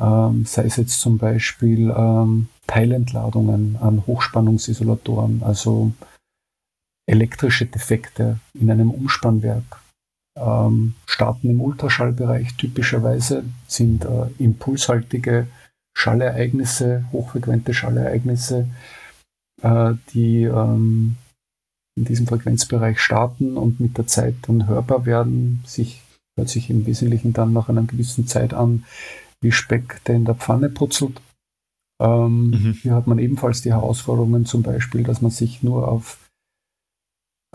ähm, sei es jetzt zum Beispiel ähm, Teilentladungen an Hochspannungsisolatoren, also elektrische Defekte in einem Umspannwerk. Ähm, starten im Ultraschallbereich typischerweise sind äh, impulshaltige Schallereignisse, hochfrequente Schallereignisse, äh, die ähm, in diesem Frequenzbereich starten und mit der Zeit dann hörbar werden, sich hört sich im Wesentlichen dann nach einer gewissen Zeit an wie Speck, der in der Pfanne putzelt. Ähm, mhm. Hier hat man ebenfalls die Herausforderungen zum Beispiel, dass man sich nur auf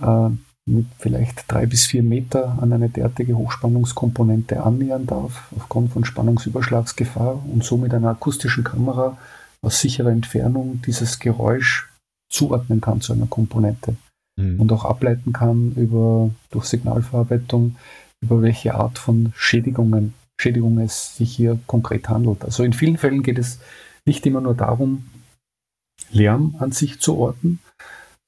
äh, mit vielleicht drei bis vier Meter an eine derartige Hochspannungskomponente annähern darf, aufgrund von Spannungsüberschlagsgefahr und so mit einer akustischen Kamera aus sicherer Entfernung dieses Geräusch zuordnen kann zu einer Komponente mhm. und auch ableiten kann über durch Signalverarbeitung, über welche Art von Schädigungen Schädigung es sich hier konkret handelt. Also in vielen Fällen geht es nicht immer nur darum, Lärm an sich zu orten,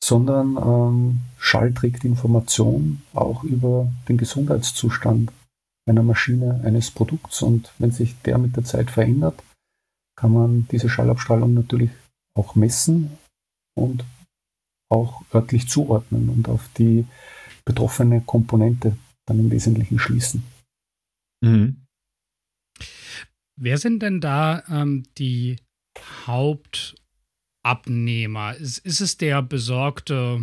sondern ähm, Schall trägt Information auch über den Gesundheitszustand einer Maschine, eines Produkts. Und wenn sich der mit der Zeit verändert, kann man diese Schallabstrahlung natürlich auch messen und auch örtlich zuordnen und auf die betroffene Komponente dann im Wesentlichen schließen. Mhm. Wer sind denn da ähm, die Hauptabnehmer? Ist, ist es der besorgte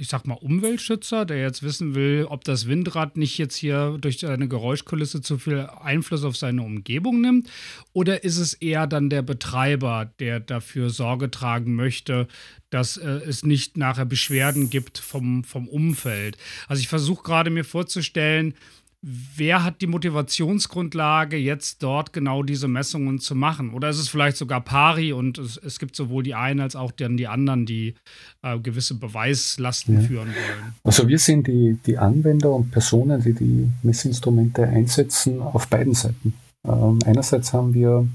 ich sag mal, Umweltschützer, der jetzt wissen will, ob das Windrad nicht jetzt hier durch seine Geräuschkulisse zu viel Einfluss auf seine Umgebung nimmt? Oder ist es eher dann der Betreiber, der dafür Sorge tragen möchte, dass äh, es nicht nachher Beschwerden gibt vom, vom Umfeld? Also ich versuche gerade mir vorzustellen, wer hat die Motivationsgrundlage, jetzt dort genau diese Messungen zu machen? Oder ist es vielleicht sogar pari und es, es gibt sowohl die einen als auch dann die anderen, die äh, gewisse Beweislasten ja. führen wollen? Also wir sind die, die Anwender und Personen, die die Messinstrumente einsetzen, auf beiden Seiten. Ähm, einerseits haben wir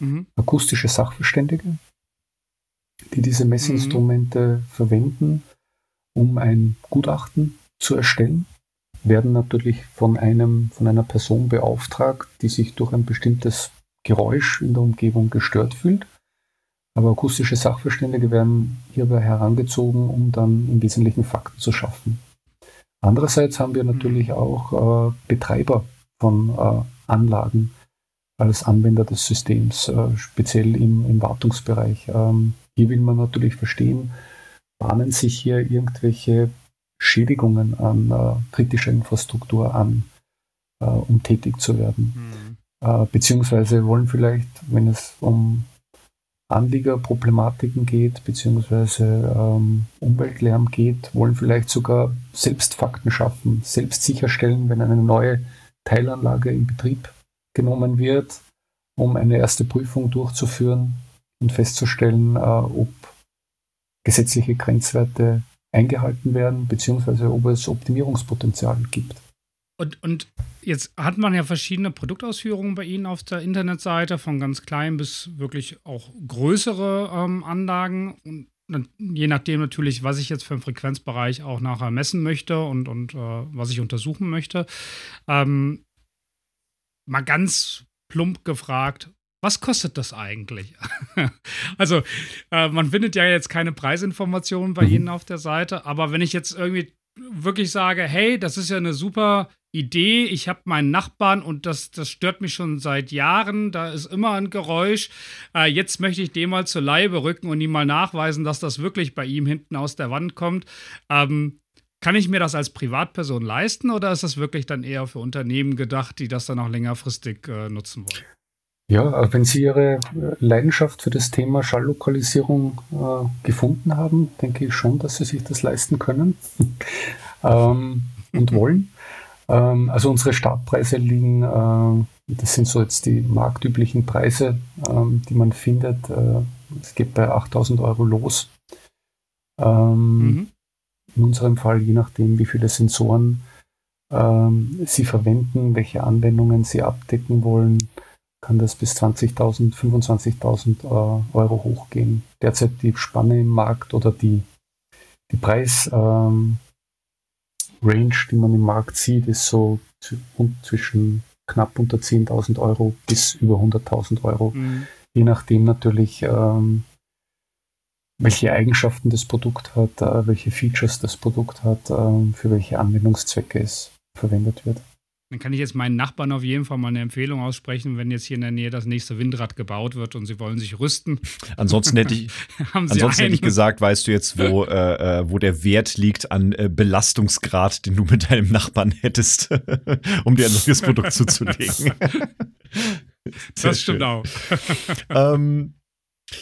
mhm. akustische Sachverständige, die diese Messinstrumente mhm. verwenden, um ein Gutachten zu erstellen werden natürlich von einem, von einer Person beauftragt, die sich durch ein bestimmtes Geräusch in der Umgebung gestört fühlt. Aber akustische Sachverständige werden hierbei herangezogen, um dann im Wesentlichen Fakten zu schaffen. Andererseits haben wir natürlich mhm. auch äh, Betreiber von äh, Anlagen als Anwender des Systems, äh, speziell im, im Wartungsbereich. Ähm, hier will man natürlich verstehen, bahnen sich hier irgendwelche Schädigungen an äh, kritischer Infrastruktur an, äh, um tätig zu werden. Mhm. Äh, beziehungsweise wollen vielleicht, wenn es um Anliegerproblematiken geht, beziehungsweise ähm, Umweltlärm geht, wollen vielleicht sogar selbst Fakten schaffen, selbst sicherstellen, wenn eine neue Teilanlage in Betrieb genommen wird, um eine erste Prüfung durchzuführen und festzustellen, äh, ob gesetzliche Grenzwerte eingehalten werden, beziehungsweise ob es Optimierungspotenzial gibt. Und, und jetzt hat man ja verschiedene Produktausführungen bei Ihnen auf der Internetseite, von ganz klein bis wirklich auch größere ähm, Anlagen. Und je nachdem natürlich, was ich jetzt für einen Frequenzbereich auch nachher messen möchte und, und äh, was ich untersuchen möchte. Ähm, mal ganz plump gefragt, was kostet das eigentlich? also, äh, man findet ja jetzt keine Preisinformationen bei mhm. Ihnen auf der Seite, aber wenn ich jetzt irgendwie wirklich sage, hey, das ist ja eine super Idee, ich habe meinen Nachbarn und das, das stört mich schon seit Jahren, da ist immer ein Geräusch, äh, jetzt möchte ich dem mal zur Leibe rücken und ihm mal nachweisen, dass das wirklich bei ihm hinten aus der Wand kommt. Ähm, kann ich mir das als Privatperson leisten oder ist das wirklich dann eher für Unternehmen gedacht, die das dann auch längerfristig äh, nutzen wollen? Ja, wenn Sie Ihre Leidenschaft für das Thema Schalllokalisierung äh, gefunden haben, denke ich schon, dass Sie sich das leisten können ähm, und wollen. Ähm, also unsere Startpreise liegen, äh, das sind so jetzt die marktüblichen Preise, ähm, die man findet. Äh, es geht bei 8000 Euro los. Ähm, mhm. In unserem Fall, je nachdem, wie viele Sensoren ähm, Sie verwenden, welche Anwendungen Sie abdecken wollen kann das bis 20.000, 25.000 äh, Euro hochgehen. Derzeit die Spanne im Markt oder die, die Preis ähm, die man im Markt sieht, ist so zwischen knapp unter 10.000 Euro bis über 100.000 Euro. Mhm. Je nachdem natürlich, ähm, welche Eigenschaften das Produkt hat, äh, welche Features das Produkt hat, äh, für welche Anwendungszwecke es verwendet wird. Dann kann ich jetzt meinen Nachbarn auf jeden Fall mal eine Empfehlung aussprechen, wenn jetzt hier in der Nähe das nächste Windrad gebaut wird und sie wollen sich rüsten. Ansonsten hätte ich, ansonsten hätte ich gesagt, weißt du jetzt, wo, äh, äh, wo der Wert liegt an äh, Belastungsgrad, den du mit deinem Nachbarn hättest, um dir ein neues Produkt zuzulegen. das stimmt schön. auch. ähm,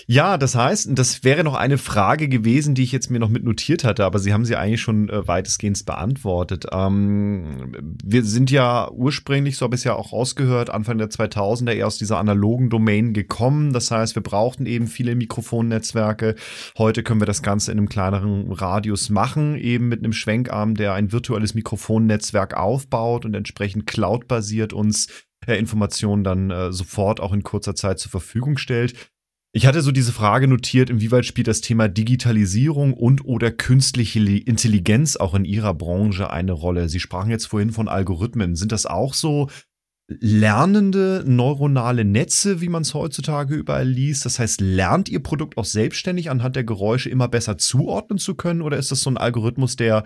ja, das heißt, das wäre noch eine Frage gewesen, die ich jetzt mir noch mit notiert hatte, aber Sie haben sie eigentlich schon äh, weitestgehend beantwortet. Ähm, wir sind ja ursprünglich, so habe ich es ja auch rausgehört, Anfang der 2000er eher aus dieser analogen Domain gekommen. Das heißt, wir brauchten eben viele Mikrofonnetzwerke. Heute können wir das Ganze in einem kleineren Radius machen, eben mit einem Schwenkarm, der ein virtuelles Mikrofonnetzwerk aufbaut und entsprechend cloud-basiert uns äh, Informationen dann äh, sofort auch in kurzer Zeit zur Verfügung stellt. Ich hatte so diese Frage notiert, inwieweit spielt das Thema Digitalisierung und oder künstliche Intelligenz auch in Ihrer Branche eine Rolle? Sie sprachen jetzt vorhin von Algorithmen. Sind das auch so lernende neuronale Netze, wie man es heutzutage überall liest? Das heißt, lernt Ihr Produkt auch selbstständig anhand der Geräusche immer besser zuordnen zu können? Oder ist das so ein Algorithmus, der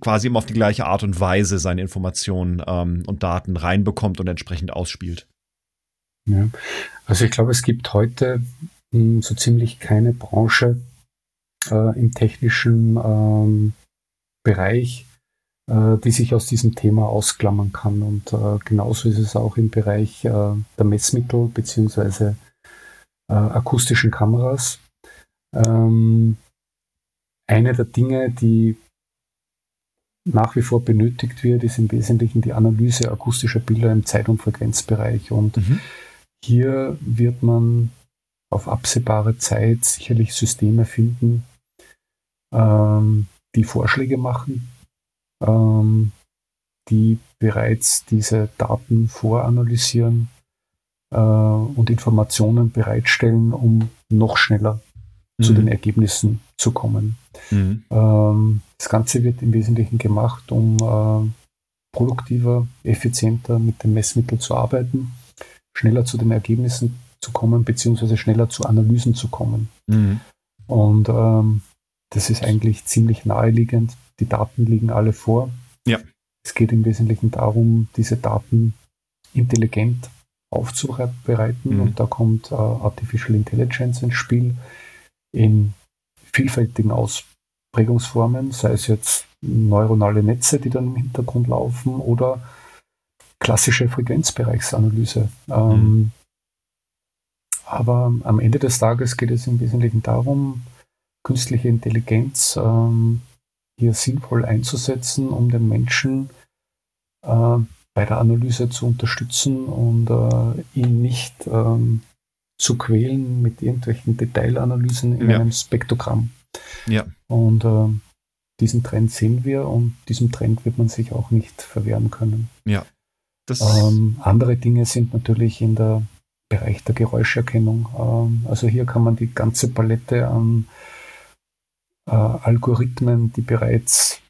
quasi immer auf die gleiche Art und Weise seine Informationen ähm, und Daten reinbekommt und entsprechend ausspielt? Ja. Also ich glaube, es gibt heute mh, hm, so ziemlich keine Branche äh, im technischen ähm, Bereich, äh, die sich aus diesem Thema ausklammern kann. Und äh, genauso ist es auch im Bereich äh, der Messmittel beziehungsweise äh, akustischen Kameras. Ähm, eine der Dinge, die nach wie vor benötigt wird, ist im Wesentlichen die Analyse akustischer Bilder im Zeit- und Frequenzbereich. Und mhm. Hier wird man auf absehbare Zeit sicherlich Systeme finden, ähm, die Vorschläge machen, ähm, die bereits diese Daten voranalysieren äh, und Informationen bereitstellen, um noch schneller mhm. zu den Ergebnissen zu kommen. Mhm. Ähm, das Ganze wird im Wesentlichen gemacht, um äh, produktiver, effizienter mit dem Messmittel zu arbeiten, schneller zu den Ergebnissen zu kommen, beziehungsweise schneller zu Analysen zu kommen. Mhm. Und ähm, das ist eigentlich ziemlich naheliegend. Die Daten liegen alle vor. Ja. Es geht im Wesentlichen darum, diese Daten intelligent aufzubereiten. Mhm. Und da kommt äh, Artificial Intelligence ins Spiel in vielfältigen Ausprägungsformen, sei es jetzt neuronale Netze, die dann im Hintergrund laufen oder klassische Frequenzbereichsanalyse. Mhm. Ähm, aber am Ende des Tages geht es im Wesentlichen darum, künstliche Intelligenz ähm, hier sinnvoll einzusetzen, um den Menschen äh, bei der Analyse zu unterstützen und äh, ihn nicht ähm, zu quälen mit irgendwelchen Detailanalysen in ja. einem Spektrogramm. Ja. Und äh, diesen Trend sehen wir und diesem Trend wird man sich auch nicht verwehren können. Ja. Ähm, andere Dinge sind natürlich in der Bereich der Geräuscherkennung. Ähm, also hier kann man die ganze Palette an äh, Algorithmen, die bereits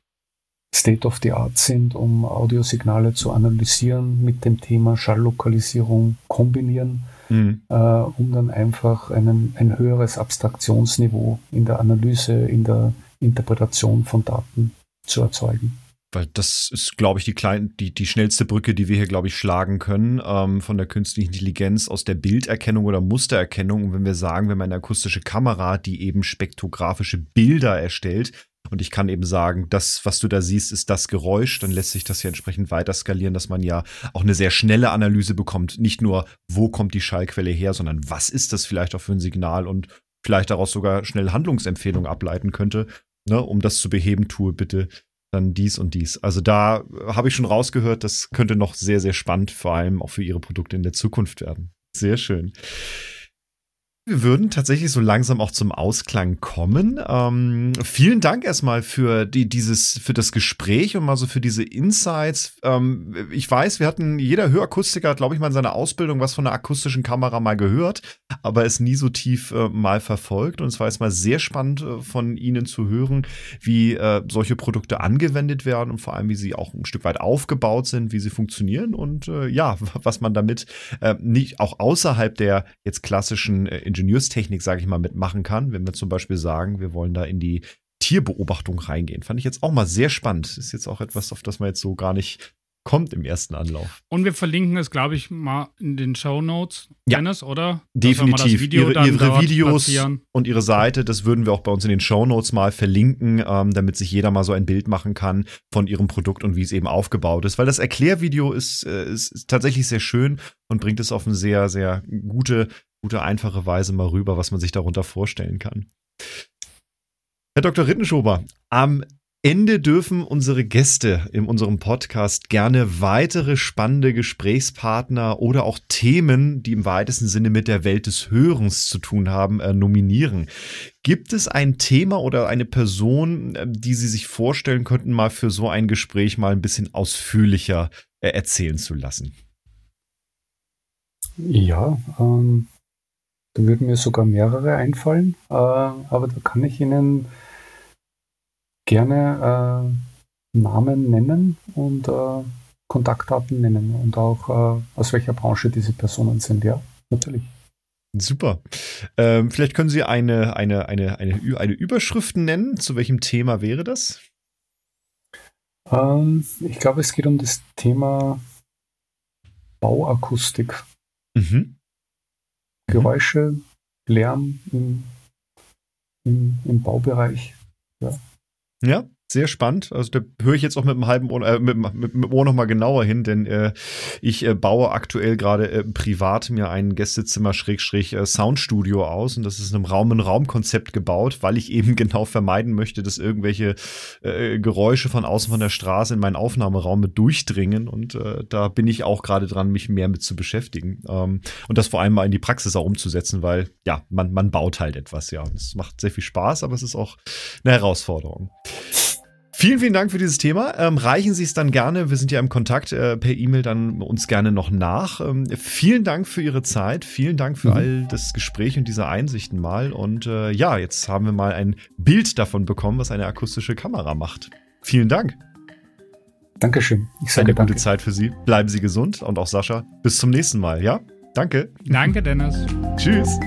State of the Art sind, um Audiosignale zu analysieren, mit dem Thema Schalllokalisierung kombinieren, mhm. äh, um dann einfach einen, ein höheres Abstraktionsniveau in der Analyse, in der Interpretation von Daten zu erzeugen weil das ist, glaube ich, die klein, die, die schnellste Brücke, die wir hier, glaube ich, schlagen können, ähm, von der künstlichen Intelligenz aus der Bilderkennung oder Mustererkennung. Und wenn wir sagen, wir haben eine akustische Kamera, die eben spektrographische Bilder erstellt, und ich kann eben sagen, das, was du da siehst, ist das Geräusch, dann lässt sich das hier entsprechend weiter skalieren, dass man ja auch eine sehr schnelle Analyse bekommt. Nicht nur, wo kommt die Schallquelle her, sondern was ist das vielleicht auch für ein Signal und vielleicht daraus sogar schnell Handlungsempfehlungen ableiten könnte. Ne, um das zu beheben, tue bitte dann dies und dies. Also da habe ich schon rausgehört, das könnte noch sehr, sehr spannend, vor allem auch für Ihre Produkte in der Zukunft werden. Sehr schön. Wir würden tatsächlich so langsam auch zum Ausklang kommen. Ähm, vielen Dank erstmal für die, dieses, für das Gespräch und mal so für diese Insights. Ähm, ich weiß, wir hatten, jeder Hörakustiker hat, glaube ich, mal in seiner Ausbildung was von einer akustischen Kamera mal gehört, aber es nie so tief äh, mal verfolgt. Und es war jetzt mal sehr spannend äh, von Ihnen zu hören, wie äh, solche Produkte angewendet werden und vor allem, wie sie auch ein Stück weit aufgebaut sind, wie sie funktionieren und äh, ja, was man damit äh, nicht auch außerhalb der jetzt klassischen äh, Ingenieurstechnik, sage ich mal, mitmachen kann, wenn wir zum Beispiel sagen, wir wollen da in die Tierbeobachtung reingehen. Fand ich jetzt auch mal sehr spannend. Ist jetzt auch etwas, auf das man jetzt so gar nicht kommt im ersten Anlauf. Und wir verlinken es, glaube ich, mal in den Show Notes, ja, Dennis, oder? Definitiv. Video ihre, ihre Videos platzieren. und ihre Seite, das würden wir auch bei uns in den Show Notes mal verlinken, ähm, damit sich jeder mal so ein Bild machen kann von ihrem Produkt und wie es eben aufgebaut ist. Weil das Erklärvideo ist, äh, ist, ist tatsächlich sehr schön und bringt es auf eine sehr, sehr gute gute, einfache Weise mal rüber, was man sich darunter vorstellen kann. Herr Dr. Rittenschober, am Ende dürfen unsere Gäste in unserem Podcast gerne weitere spannende Gesprächspartner oder auch Themen, die im weitesten Sinne mit der Welt des Hörens zu tun haben, äh, nominieren. Gibt es ein Thema oder eine Person, äh, die Sie sich vorstellen könnten, mal für so ein Gespräch mal ein bisschen ausführlicher äh, erzählen zu lassen? Ja, ähm, da würden mir sogar mehrere einfallen, äh, aber da kann ich Ihnen gerne äh, Namen nennen und äh, Kontaktdaten nennen und auch äh, aus welcher Branche diese Personen sind. Ja, natürlich. Super. Ähm, vielleicht können Sie eine, eine, eine, eine, eine Überschrift nennen. Zu welchem Thema wäre das? Ähm, ich glaube, es geht um das Thema Bauakustik. Mhm. Geräusche, Lärm im, im, im Baubereich. Ja. ja, sehr spannend. Also da höre ich jetzt auch mit dem halben Ohr, äh, mit, mit, mit Ohr nochmal genauer hin, denn äh, ich äh, baue aktuell gerade äh, privat mir ein Gästezimmer Schrägstrich äh, aus und das ist in einem Raum in Raum Konzept gebaut, weil ich eben genau vermeiden möchte, dass irgendwelche äh, Geräusche von außen von der Straße in meinen Aufnahmeraum mit durchdringen und äh, da bin ich auch gerade dran, mich mehr mit zu beschäftigen ähm, und das vor allem mal in die Praxis auch umzusetzen, weil ja, man, man baut halt etwas, ja. Es macht sehr viel Spaß, aber es ist auch eine Herausforderung. Vielen, vielen Dank für dieses Thema. Ähm, reichen Sie es dann gerne, wir sind ja im Kontakt äh, per E-Mail dann uns gerne noch nach. Ähm, vielen Dank für Ihre Zeit, vielen Dank für mhm. all das Gespräch und diese Einsichten mal. Und äh, ja, jetzt haben wir mal ein Bild davon bekommen, was eine akustische Kamera macht. Vielen Dank. Dankeschön. Ich sage eine danke. gute Zeit für Sie. Bleiben Sie gesund und auch Sascha. Bis zum nächsten Mal, ja? Danke. Danke, Dennis. Tschüss.